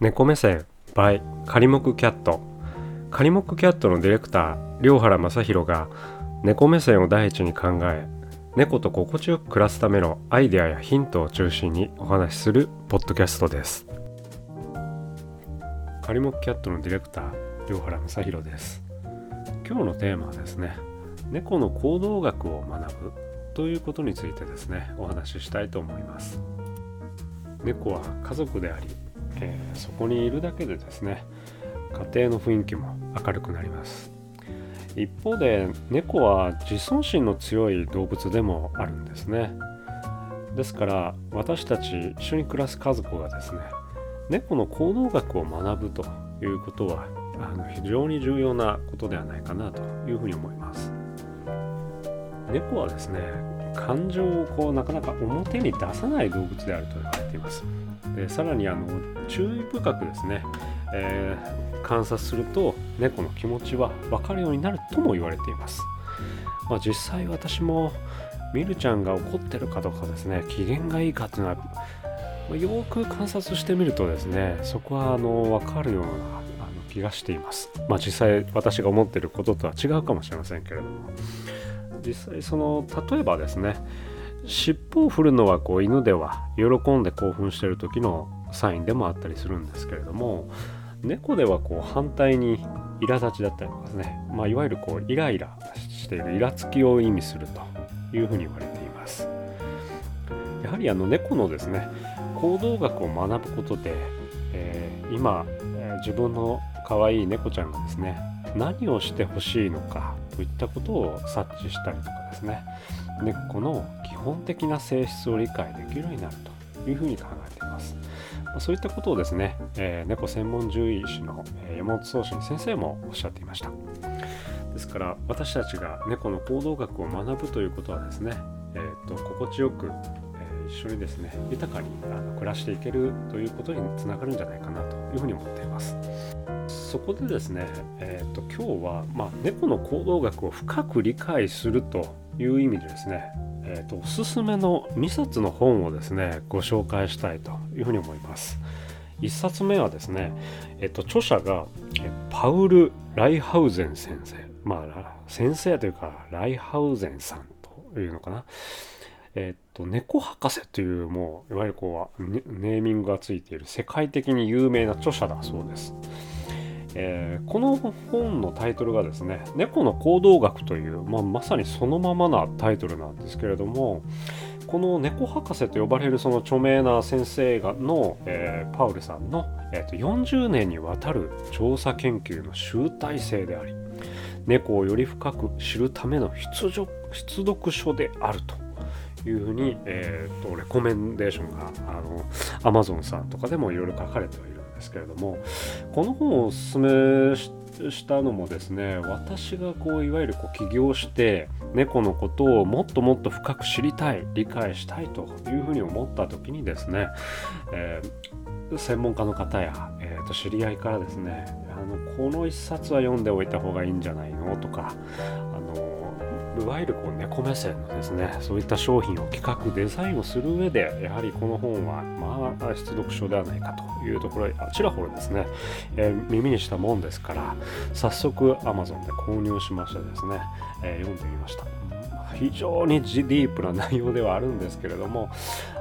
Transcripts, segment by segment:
猫目線 by 仮木キャット。仮木キャットのディレクター良原正宏が猫目線を第一に考え猫と心地よく暮らすためのアイデアやヒントを中心にお話しするポッドキャストです。仮木キャットのディレクター良原正宏です。今日のテーマはですね猫の行動学を学ぶということについてですねお話ししたいと思います。猫は家族であり、えー、そこにいるだけでですね家庭の雰囲気も明るくなります。一方で猫は自尊心の強い動物でもあるんですね。ですから私たち一緒に暮らす家族がですね猫の行動学を学ぶということはあの非常に重要なことではないかなというふうに思います。猫はですね感情をこうなかなか表に出さない動物であると言われています。でさらにあの注意深くですね、えー、観察すると猫の気持ちは分かるようになるとも言われています、まあ、実際私もミルちゃんが怒ってるかとかですね機嫌がいいかっていうのは、まあ、よく観察してみるとですねそこはあの分かるような気がしています。まあ実際私が思ってることとは違うかもしれませんけれども。実際その例えばですね尻尾を振るのはこう犬では喜んで興奮している時のサインでもあったりするんですけれども猫ではこう反対に苛立ちだったりとかですね、まあ、いわゆるこうイライラしているイラつきを意味するというふうに言われています。やはりあの猫のですね行動学を学ぶことで、えー、今、えー、自分の可愛い猫ちゃんがですね何をしてほしいのかといったことを察知したりとかですね。猫の基本的な性質を理解できるようになるというふうに考えています。そういったことをですね、えー、猫専門獣医師の山本宗信先生もおっしゃっていました。ですから私たちが猫の行動学を学ぶということはですね、えーと、心地よく、えー、一緒にですね豊かにあの暮らしていけるということにつながるんじゃないかなというふうに思っています。そこでですね、えーと、今日は、まあ、猫の行動学を深く理解するという意味でですね、えーと、おすすめの2冊の本をですねご紹介したいというふうに思います。1冊目はですね、えっ、と、著者がパウル・ライハウゼン先生まあ先生というかライハウゼンさんというのかな。えっ、と猫博士というもういわゆるこうネーミングがついている世界的に有名な著者だそうです。えー、この本のタイトルがですね「猫の行動学」という、まあ、まさにそのままなタイトルなんですけれどもこの猫博士と呼ばれるその著名な先生がの、えー、パウルさんの、えーと、40年にわたる調査研究の集大成であり猫をより深く知るための必必読書であると。いうふうに、えーと、レコメンデーションがあの Amazon さんとかでもいろいろ書かれてはいるですけれどもこの本をおすすめしたのもですね私がこういわゆるこう起業して猫のことをもっともっと深く知りたい理解したいというふうに思った時にですね、えー、専門家の方や、えー、と知り合いからですねあのこの一冊は読んでおいた方がいいんじゃないのとかいわゆるこう猫目線のですねそういった商品を企画デザインをする上でやはりこの本はまあ出読書ではないかというところあちらほらですね、えー、耳にしたもんですから早速 Amazon で購入しましてですね、えー、読んでみました。非常にディープな内容ではあるんですけれども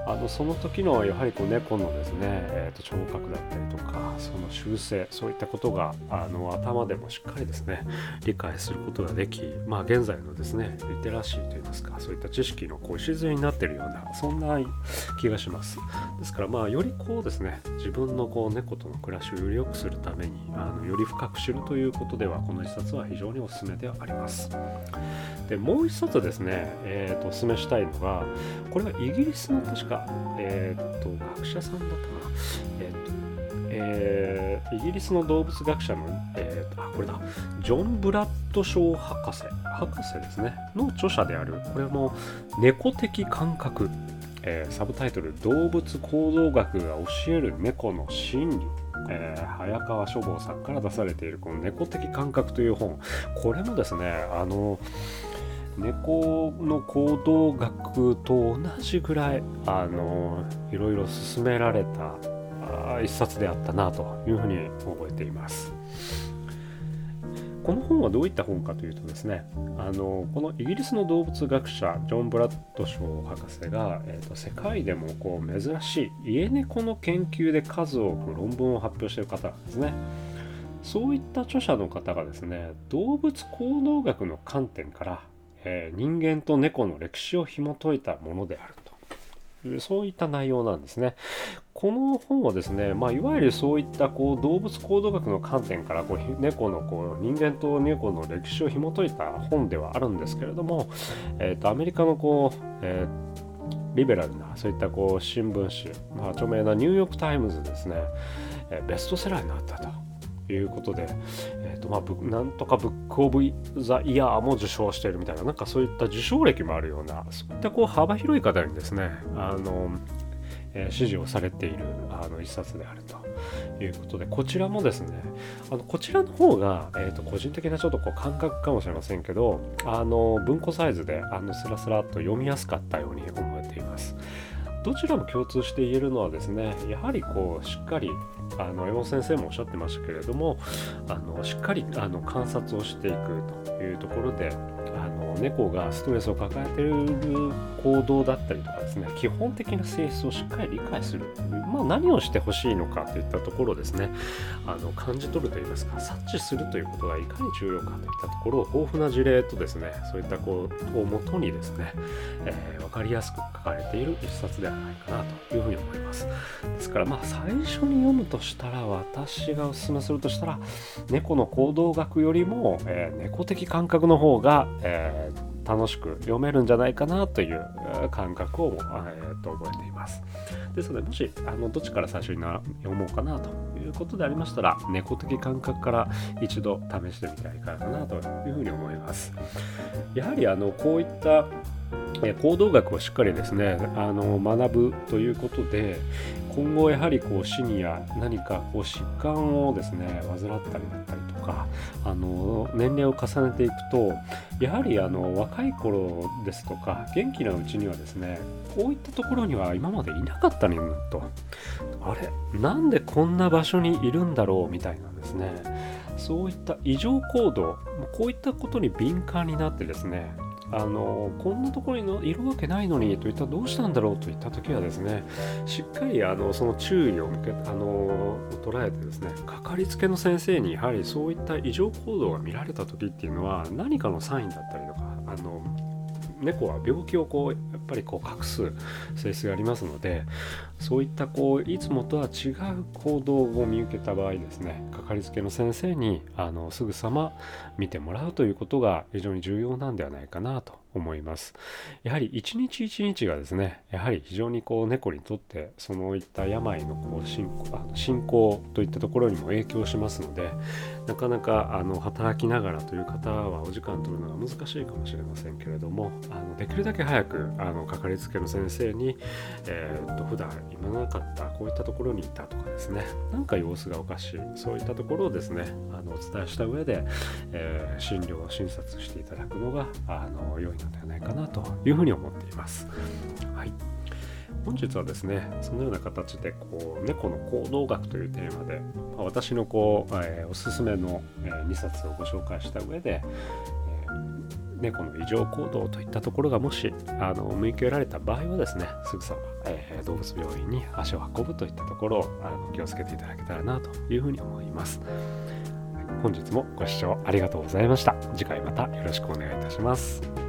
あのその時のやはりこう猫のですね、えー、と聴覚だったりとかその修正そういったことがあの頭でもしっかりですね理解することができまあ現在のですねリテラシーといいますかそういった知識のこう礎になっているようなそんな気がします。ですからまあよりこうですね自分のこう猫との暮らしをより良くするためにあのより深く知るということではこの一冊は非常におすすめではあります。でもう一冊ですね、えーと、おすすめしたいのがこれはイギリスの確かえー、と学者さんだったかな。えー、とえー、イギリスの動物学者の、えー、あこれだ。ジョン・ブラッドショー博士。博士ですね。の著者である。これも猫的感覚、えー、サブタイトル「動物行動学が教える猫の心理」えー、早川書房さんから出されているこの「猫的感覚」という本。これもですねあの猫の行動学と同じぐらいあのいろいろ進められた一冊であったなというふうに覚えています。この本はどういった本かというとですねあのこのイギリスの動物学者ジョン・ブラッドショー博士が、えーと、世界でもこう珍しい家猫の研究で数多く論文を発表している方なんですね。そういった著者の方がですね動物行動学の観点から、えー、人間と猫の歴史を紐解いたものであるとそういった内容なんですね。この本はですね、まあ、いわゆるそういったこう動物行動学の観点からこう猫のこう人間と猫の歴史を紐解いた本ではあるんですけれども、えーと、アメリカのこう、えー、リベラルなそういったこう新聞紙、まあ、著名なニューヨーク・タイムズですね、えー、ベストセラーになったと。いうことで、えーとまあ、なんとかブック・オブ・ザ・イヤーも受賞しているみたいな、なんかそういった受賞歴もあるような、そういったこう幅広い方にですね、あの、えー、支持をされているあの一冊であるということで、こちらもですね、あのこちらの方が、えーと、個人的なちょっとこう感覚かもしれませんけど、あの文庫サイズであのスラスラっと読みやすかったように思えています。どちらも共通して言えるのはですねやはりこうしっかりあの山本先生もおっしゃってましたけれどもあのしっかりあの観察をしていくというところであの猫がストレスを抱えている行動だったりとかですね基本的な性質をしっかり理解する、まあ、何をしてほしいのかといったところをですねあの感じ取るといいますか察知するということがいかに重要かといったところを豊富な事例とですねそういったことをもとにですね、えー、分かりやすく書かれている一冊ではないかなというふうに思います。ですからまあ最初に読むとしたら私がおすすめするとしたら猫の行動学よりも、えー、猫的感覚の方が、えー楽しく読めるんじゃないかなという感覚を、えー、と覚えています。ですので、もしあのどっちから最初にな読もうかなということでありましたら、猫的感覚から一度試してみてはいかがかなというふうに思います。やはりあのこういった行動学をしっかりですねあの学ぶということで今後やはりこう死にや何かこう疾患をですね患ったりだったりかあの年齢を重ねていくとやはりあの若い頃ですとか元気なうちにはですねこういったところには今までいなかったのよと。あれなんでこんな場所にいるんだろうみたいなんですね。そういった異常行動こういったことに敏感になってですねあのこんなところにいるわけないのにといったらどうしたんだろうといった時はですねしっかりあのその注意を向けあの捉えてですねかかりつけの先生にやはりそういった異常行動が見られた時っていうのは何かのサインだったりとかあの猫は病気をこうやっぱりこう隠す性質がありますのでそういったこういつもとは違う行動を見受けた場合ですねかかりつけの先生にあのすぐさま見てもらうということが非常に重要なんではないかなと思います。やはり一日一日がですね、やはり非常にこう猫にとってそういった病のこう進行あの進行といったところにも影響しますので、なかなかあの働きながらという方はお時間取るのが難しいかもしれませんけれども、あのできるだけ早くあのかかりつけの先生に、えー、っと普段今なかったこういったところにいたとかですね、なんか様子がおかしい、そういったところをですね、あのお伝えした上で、えー、診療診察していただくのがあの良いのではないかなというふうに思っています。はい本日はですねそのような形でこう猫の行動学というテーマで、まあ、私のこう、えー、おすすめの、えー、2冊をご紹介した上で、えー、猫の異常行動といったところがもしあの見受けられた場合はですねすぐさま、え動物病院に足を運ぶといったところをあの気をつけていただけたらなというふうに思います。本日もご視聴ありがとうございました。次回またよろしくお願いいたします。